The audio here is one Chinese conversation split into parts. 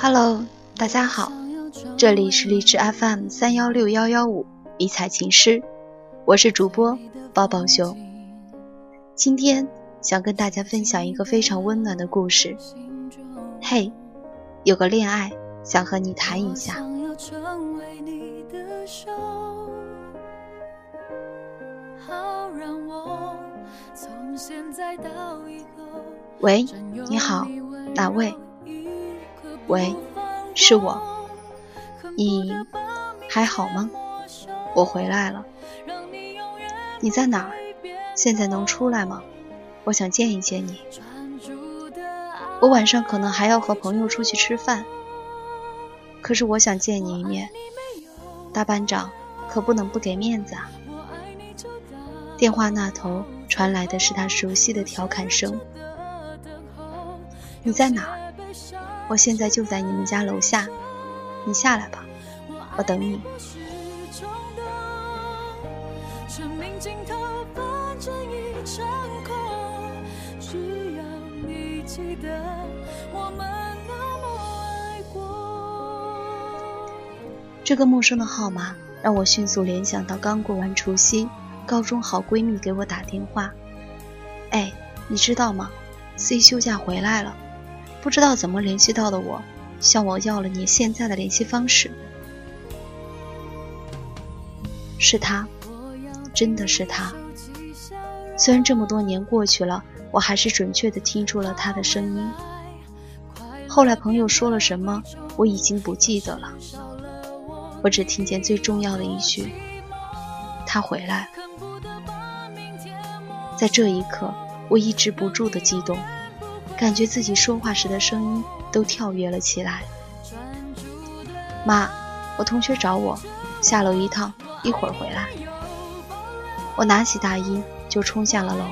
Hello，大家好，这里是荔枝 FM 三幺六幺幺五迷彩情诗，我是主播抱抱熊。今天想跟大家分享一个非常温暖的故事。嘿，有个恋爱想和你谈一下。喂，你好，哪位？喂，是我。你还好吗？我回来了。你在哪儿？现在能出来吗？我想见一见你。我晚上可能还要和朋友出去吃饭，可是我想见你一面。大班长，可不能不给面子啊。电话那头传来的是他熟悉的调侃声。你在哪儿？我现在就在你们家楼下，你下来吧，我等你。这个陌生的号码让我迅速联想到刚过完除夕。高中好闺蜜给我打电话，哎，你知道吗？C 休假回来了，不知道怎么联系到的我，向我要了你现在的联系方式。是他，真的是他。虽然这么多年过去了，我还是准确的听出了他的声音。后来朋友说了什么，我已经不记得了，我只听见最重要的一句：他回来了。在这一刻，我抑制不住的激动，感觉自己说话时的声音都跳跃了起来。妈，我同学找我，下楼一趟，一会儿回来。我拿起大衣就冲下了楼。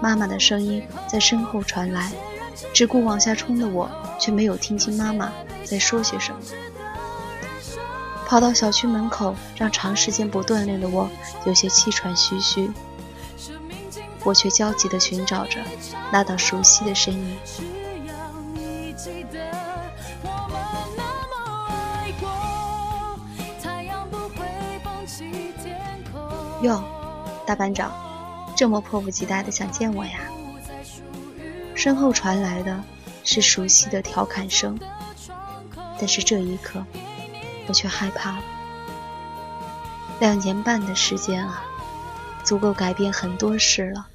妈妈的声音在身后传来，只顾往下冲的我却没有听清妈妈在说些什么。跑到小区门口，让长时间不锻炼的我有些气喘吁吁。我却焦急地寻找着那道熟悉的身影。哟，大班长，这么迫不及待地想见我呀？身后传来的是熟悉的调侃声，但是这一刻，我却害怕了。两年半的时间啊！足够改变很多事了。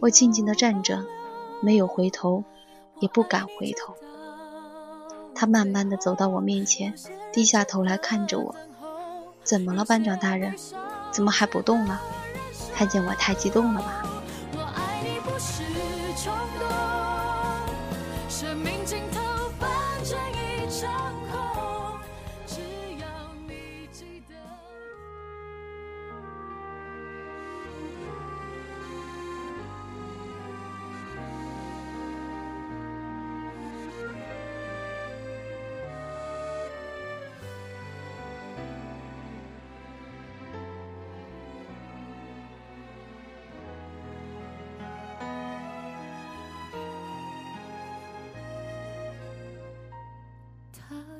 我静静地站着，没有回头，也不敢回头。他慢慢地走到我面前，低下头来看着我。怎么了，班长大人？怎么还不动了？看见我太激动了吧？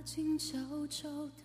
静悄悄的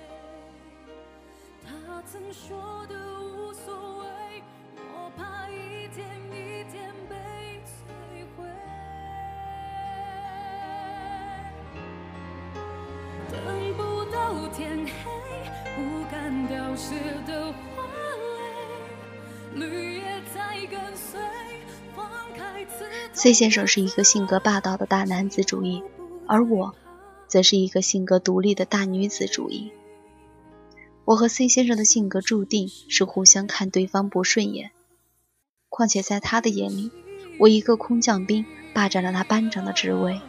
他曾说的无所谓，我怕一天一天被摧毁。等不到天黑，不敢凋谢的花蕾，绿叶在跟随，放开自。C 先生是一个性格霸道的大男子主义，而我。则是一个性格独立的大女子主义。我和 C 先生的性格注定是互相看对方不顺眼，况且在他的眼里，我一个空降兵霸占了他班长的职位。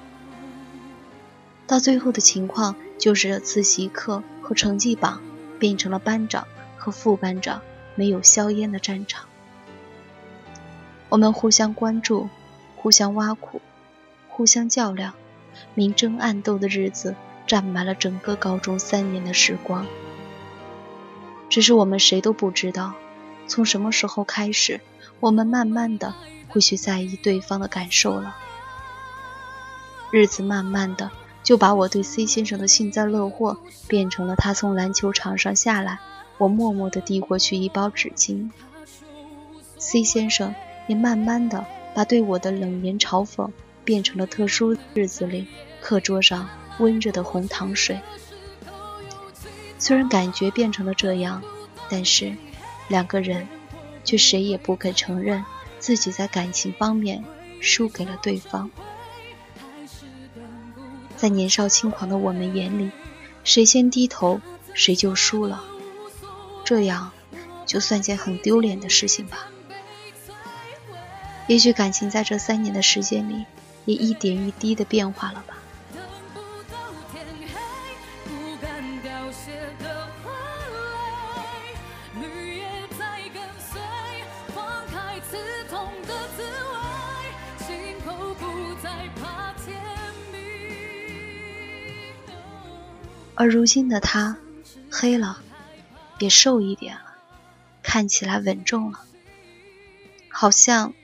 到最后的情况就是自习课和成绩榜变成了班长和副班长没有硝烟的战场。我们互相关注。互相挖苦，互相较量，明争暗斗的日子占满了整个高中三年的时光。只是我们谁都不知道，从什么时候开始，我们慢慢的会去在意对方的感受了。日子慢慢的就把我对 C 先生的幸灾乐祸，变成了他从篮球场上下来，我默默的递过去一包纸巾。C 先生也慢慢的。把对我的冷言嘲讽变成了特殊日子里课桌上温热的红糖水。虽然感觉变成了这样，但是两个人却谁也不肯承认自己在感情方面输给了对方。在年少轻狂的我们眼里，谁先低头谁就输了，这样就算件很丢脸的事情吧。也许感情在这三年的时间里，也一点一滴的变化了吧。而如今的他，黑了，也瘦一点了，看起来稳重了，好像。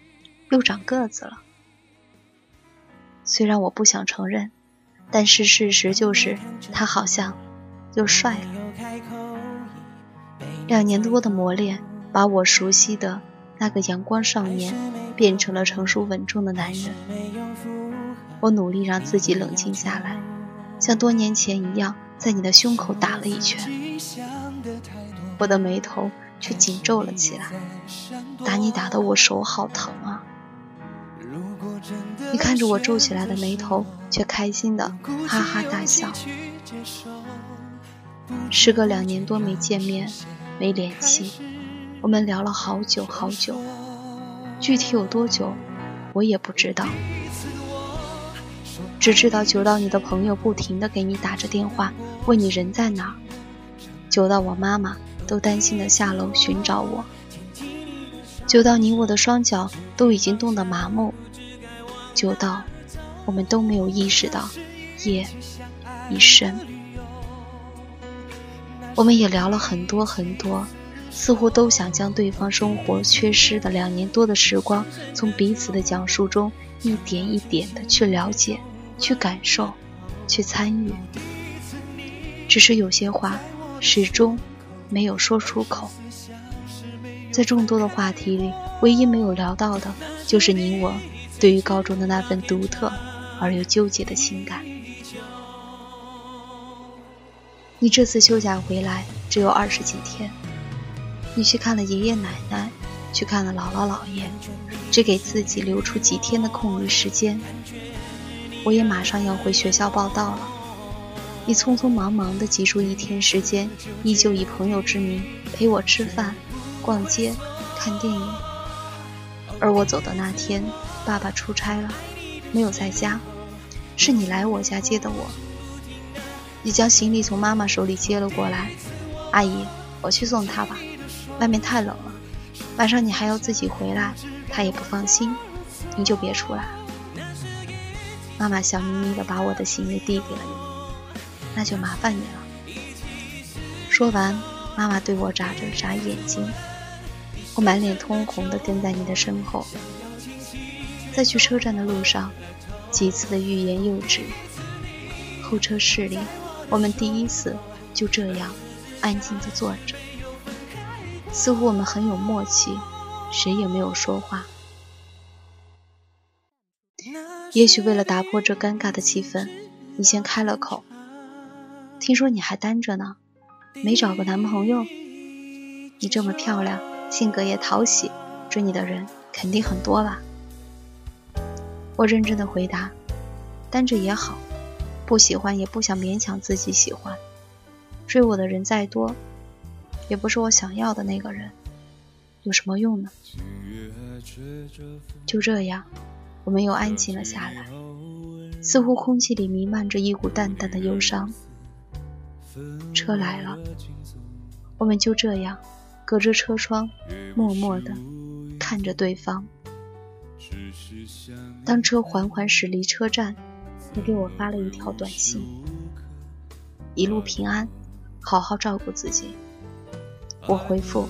又长个子了，虽然我不想承认，但是事实就是他好像又帅了。两年多的磨练，把我熟悉的那个阳光少年变成了成熟稳重的男人。我努力让自己冷静下来，像多年前一样，在你的胸口打了一拳。我的眉头却紧皱了起来，打你打得我手好疼啊！你看着我皱起来的眉头，却开心的哈哈大笑。时隔两年多没见面，没联系，我们聊了好久好久，具体有多久，我也不知道，只知道久到你的朋友不停的给你打着电话，问你人在哪，久到我妈妈都担心的下楼寻找我，久到你我的双脚都已经冻得麻木。久到，我们都没有意识到夜已深。我们也聊了很多很多，似乎都想将对方生活缺失的两年多的时光，从彼此的讲述中一点一点的去了解、去感受、去参与。只是有些话始终没有说出口。在众多的话题里，唯一没有聊到的，就是你我。对于高中的那份独特而又纠结的情感，你这次休假回来只有二十几天，你去看了爷爷奶奶，去看了姥姥姥爷，只给自己留出几天的空余时间。我也马上要回学校报道了，你匆匆忙忙的挤出一天时间，依旧以朋友之名陪我吃饭、逛街、看电影，而我走的那天。爸爸出差了，没有在家，是你来我家接的我。你将行李从妈妈手里接了过来，阿姨，我去送他吧，外面太冷了，晚上你还要自己回来，他也不放心，你就别出来。妈妈笑眯眯的把我的行李递给了你，那就麻烦你了。说完，妈妈对我眨着眨眼睛，我满脸通红的跟在你的身后。在去车站的路上，几次的欲言又止。候车室里，我们第一次就这样安静地坐着，似乎我们很有默契，谁也没有说话。也许为了打破这尴尬的气氛，你先开了口：“听说你还单着呢，没找个男朋友？你这么漂亮，性格也讨喜，追你的人肯定很多吧？我认真的回答：单着也好，不喜欢也不想勉强自己喜欢。追我的人再多，也不是我想要的那个人，有什么用呢？就这样，我们又安静了下来，似乎空气里弥漫着一股淡淡的忧伤。车来了，我们就这样隔着车窗，默默地看着对方。当车缓缓驶离车站，你给我发了一条短信：“一路平安，好好照顾自己。”我回复：“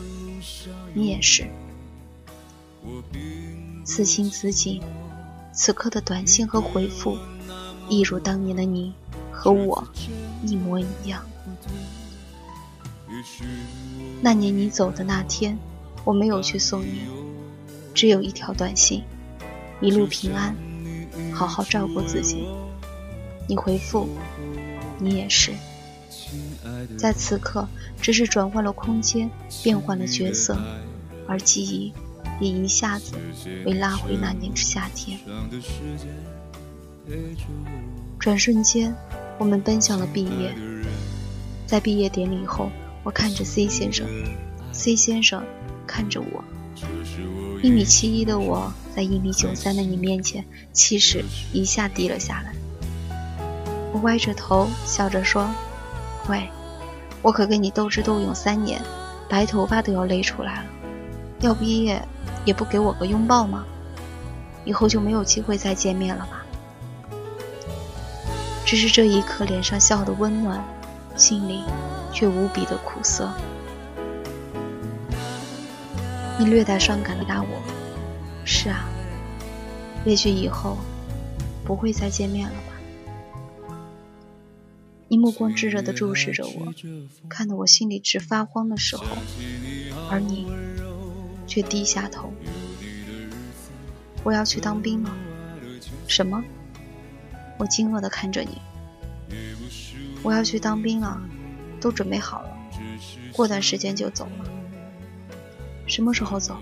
你也是。”此情此景，此刻的短信和回复，一如当年的你和我一模一样。那年你走的那天，我没有去送你，只有一条短信：“一路平安，好好照顾自己。”你回复：“你也是。”在此刻，只是转换了空间，变换了角色，而记忆也一下子被拉回那年夏天。转瞬间，我们奔向了毕业。在毕业典礼后，我看着 C 先生，C 先生看着我。一米七一的我在一米九三的你面前，气势一下低了下来。我歪着头笑着说：“喂，我可跟你斗智斗勇三年，白头发都要累出来了，要毕业也不给我个拥抱吗？以后就没有机会再见面了吧？”只是这一刻，脸上笑的温暖。心里却无比的苦涩。你略带伤感的答我：“是啊，也许以后不会再见面了吧？”你目光炙热的注视着我，看得我心里直发慌的时候，而你却低下头。我要去当兵了。什么？我惊愕的看着你。我要去当兵了，都准备好了，过段时间就走了。什么时候走？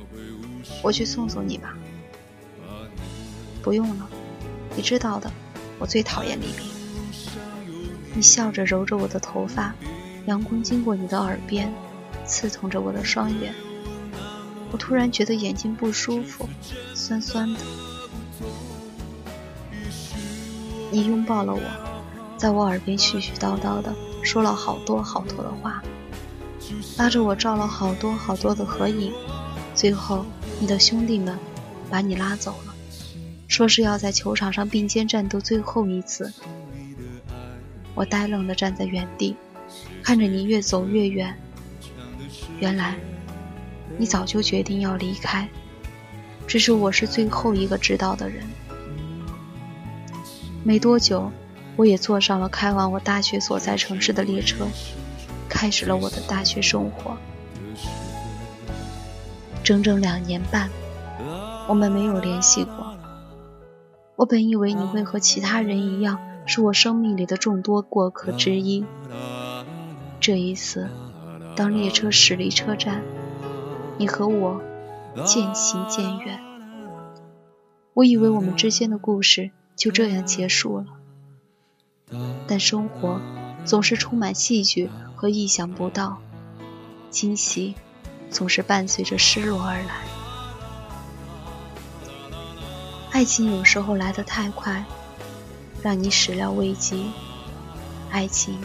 我去送送你吧。不用了，你知道的，我最讨厌离别。你笑着揉着我的头发，阳光经过你的耳边，刺痛着我的双眼。我突然觉得眼睛不舒服，酸酸的。你拥抱了我。在我耳边絮絮叨叨的说了好多好多的话，拉着我照了好多好多的合影，最后你的兄弟们把你拉走了，说是要在球场上并肩战斗最后一次。我呆愣的站在原地，看着你越走越远。原来你早就决定要离开，只是我是最后一个知道的人。没多久。我也坐上了开往我大学所在城市的列车，开始了我的大学生活。整整两年半，我们没有联系过。我本以为你会和其他人一样，是我生命里的众多过客之一。这一次，当列车驶离车站，你和我渐行渐远。我以为我们之间的故事就这样结束了。但生活总是充满戏剧和意想不到，惊喜总是伴随着失落而来。爱情有时候来得太快，让你始料未及；爱情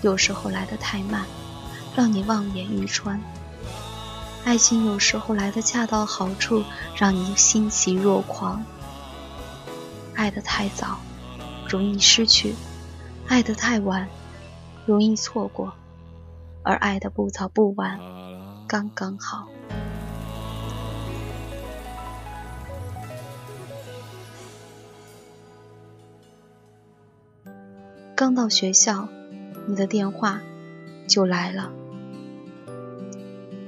有时候来得太慢，让你望眼欲穿；爱情有时候来得恰到好处，让你欣喜若狂。爱得太早，容易失去。爱得太晚，容易错过；而爱的不早不晚，刚刚好。刚到学校，你的电话就来了。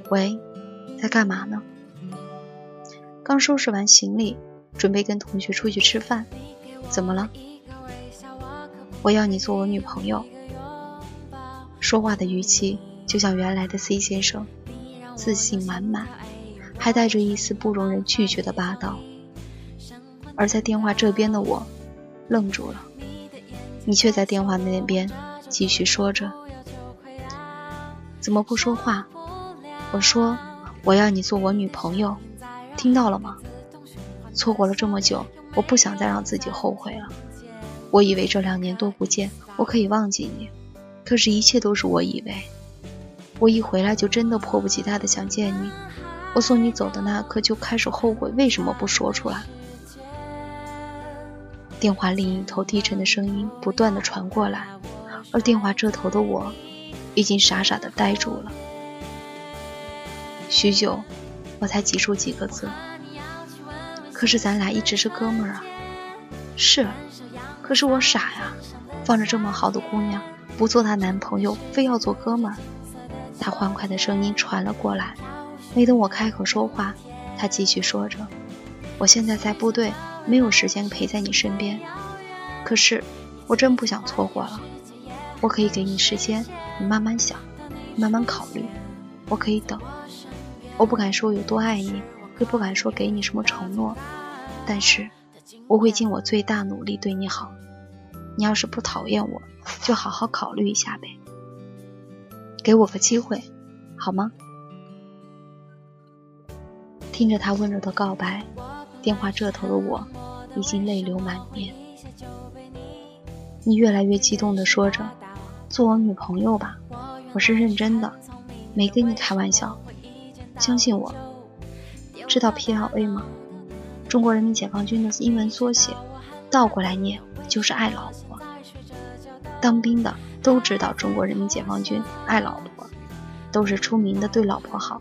喂，在干嘛呢？刚收拾完行李，准备跟同学出去吃饭。怎么了？我要你做我女朋友，说话的语气就像原来的 C 先生，自信满满，还带着一丝不容人拒绝的霸道。而在电话这边的我，愣住了，你却在电话那边继续说着：“怎么不说话？”我说：“我要你做我女朋友，听到了吗？”错过了这么久，我不想再让自己后悔了。我以为这两年多不见，我可以忘记你，可是，一切都是我以为。我一回来就真的迫不及待的想见你。我送你走的那刻就开始后悔，为什么不说出来？电话另一头低沉的声音不断的传过来，而电话这头的我，已经傻傻的呆住了。许久，我才挤出几个字。可是咱俩一直是哥们儿啊。是，可是我傻呀，放着这么好的姑娘，不做她男朋友，非要做哥们儿。他欢快的声音传了过来，没等我开口说话，他继续说着：“我现在在部队，没有时间陪在你身边。可是，我真不想错过了。我可以给你时间，你慢慢想，慢慢考虑。我可以等。我不敢说有多爱你，更不敢说给你什么承诺，但是。”我会尽我最大努力对你好，你要是不讨厌我，就好好考虑一下呗，给我个机会，好吗？听着他温柔的告白，电话这头的我已经泪流满面。你越来越激动地说着：“做我女朋友吧，我是认真的，没跟你开玩笑，相信我。”知道 PLA 吗？中国人民解放军的英文缩写，倒过来念就是爱老婆。当兵的都知道中国人民解放军爱老婆，都是出名的对老婆好。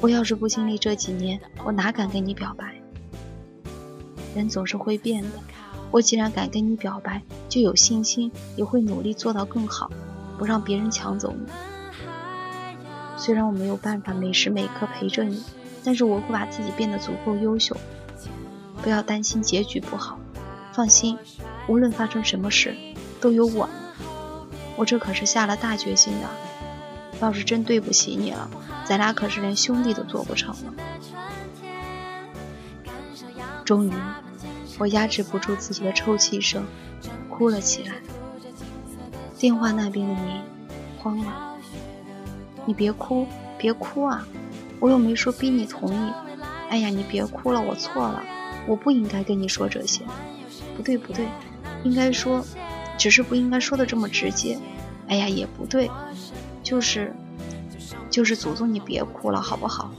我要是不经历这几年，我哪敢跟你表白？人总是会变的，我既然敢跟你表白，就有信心，也会努力做到更好，不让别人抢走你。虽然我没有办法每时每刻陪着你。但是我会把自己变得足够优秀，不要担心结局不好，放心，无论发生什么事，都有我。我这可是下了大决心的，要是真对不起你了，咱俩可是连兄弟都做不成了。终于，我压制不住自己的抽泣声，哭了起来。电话那边的你慌了，你别哭，别哭啊！我又没说逼你同意，哎呀，你别哭了，我错了，我不应该跟你说这些，不对不对，应该说，只是不应该说的这么直接，哎呀，也不对，就是，就是祖宗你别哭了好不好？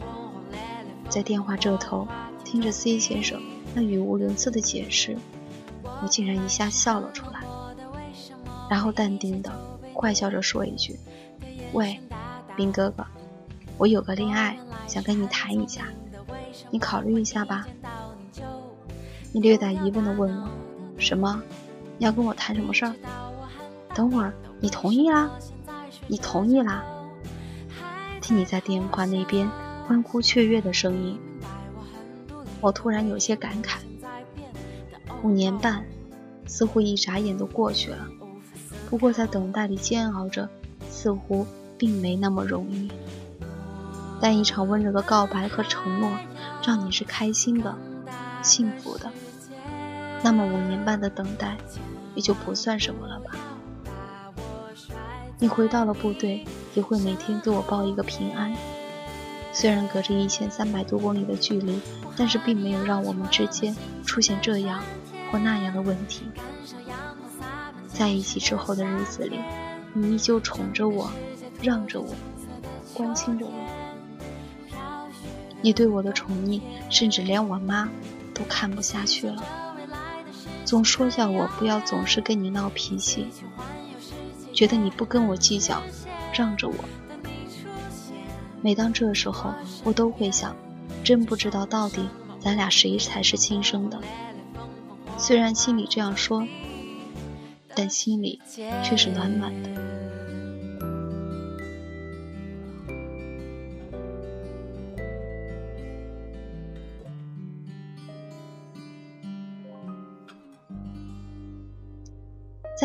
在电话这头听着 C 先生那语无伦次的解释，我竟然一下笑了出来，然后淡定的坏笑着说一句：“喂，兵哥哥，我有个恋爱。”想跟你谈一下，你考虑一下吧。你略带疑问的问我：“什么？你要跟我谈什么事儿？”等会儿，你同意啦？你同意啦？听你在电话那边欢呼雀跃的声音，我突然有些感慨。五年半，似乎一眨眼都过去了。不过在等待里煎熬着，似乎并没那么容易。但一场温柔的告白和承诺，让你是开心的、幸福的，那么五年半的等待，也就不算什么了吧。你回到了部队，也会每天给我报一个平安。虽然隔着一千三百多公里的距离，但是并没有让我们之间出现这样或那样的问题。在一起之后的日子里，你依旧宠着我，让着我，关心着我。你对我的宠溺，甚至连我妈都看不下去了，总说叫我不要总是跟你闹脾气，觉得你不跟我计较，让着我。每当这时候，我都会想，真不知道到底咱俩谁才是亲生的。虽然心里这样说，但心里却是暖暖的。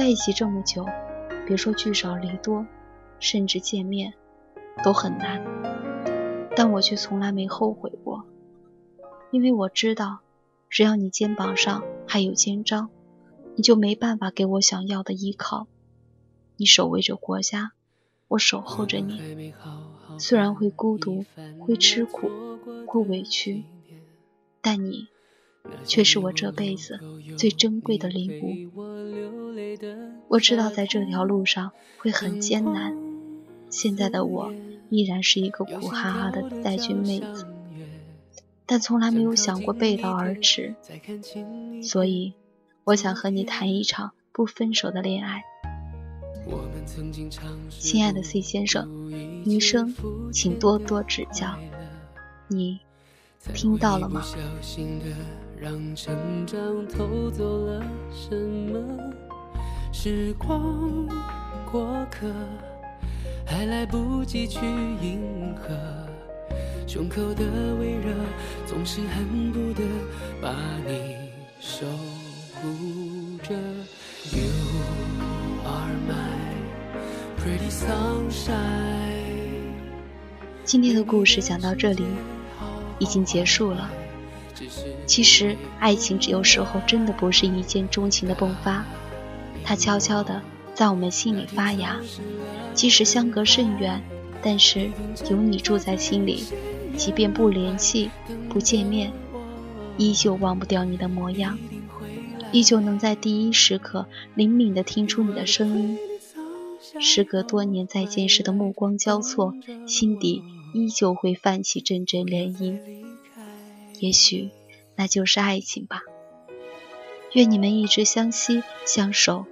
在一起这么久，别说聚少离多，甚至见面，都很难。但我却从来没后悔过，因为我知道，只要你肩膀上还有肩章，你就没办法给我想要的依靠。你守卫着国家，我守候着你。虽然会孤独，会吃苦，会委屈，但你却是我这辈子最珍贵的礼物。我知道在这条路上会很艰难，现在的我依然是一个苦哈哈的带军妹子，但从来没有想过背道而驰。所以，我想和你谈一场不分手的恋爱。亲爱的 C 先生，余生请多多指教。你听到了吗？时光过客，还来不及去迎合，胸口的微热，总是恨不得把你守护着。You are my pretty sunshine 今天的故事讲到这里，已经结束了。其实，爱情只有时候真的不是一见钟情的迸发，它悄悄地在我们心里发芽。即使相隔甚远，但是有你住在心里，即便不联系、不见面，依旧忘不掉你的模样，依旧能在第一时刻灵敏地听出你的声音。时隔多年再见时的目光交错，心底依旧会泛起阵阵涟漪。也许，那就是爱情吧。愿你们一直相惜相守，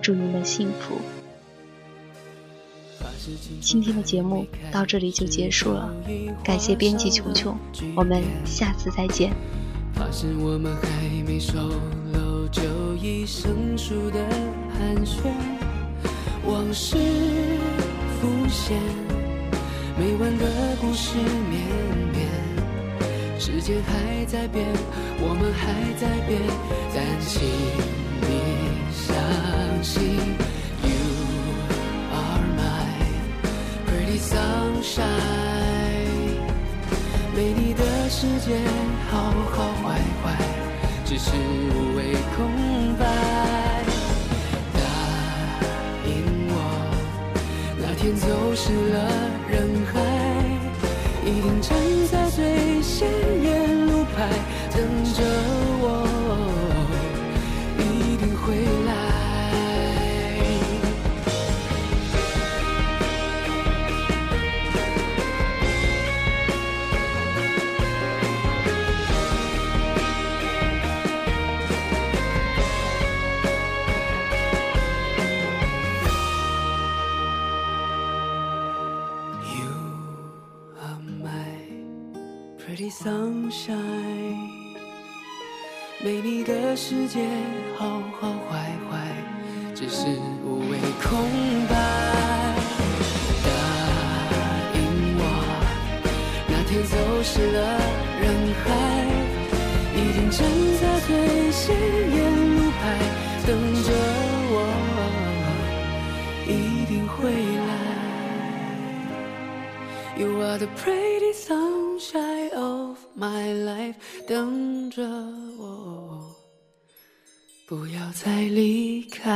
祝你们幸福。今天的节目到这里就结束了，感谢编辑琼琼，我们下次再见。往事浮现，没完的故事绵绵，时间还在变，我们还在变，但请你相信，You are my pretty sunshine，没你的世界好好坏坏，只是无谓空白。走失了人海，一定站在最显眼路牌，等着世界好好坏坏，只是无谓空白。答应我，那天走失了人海，一定站在最显眼路牌等着我，一定会来。You are the pretty sunshine of my life，等着，不要再离开。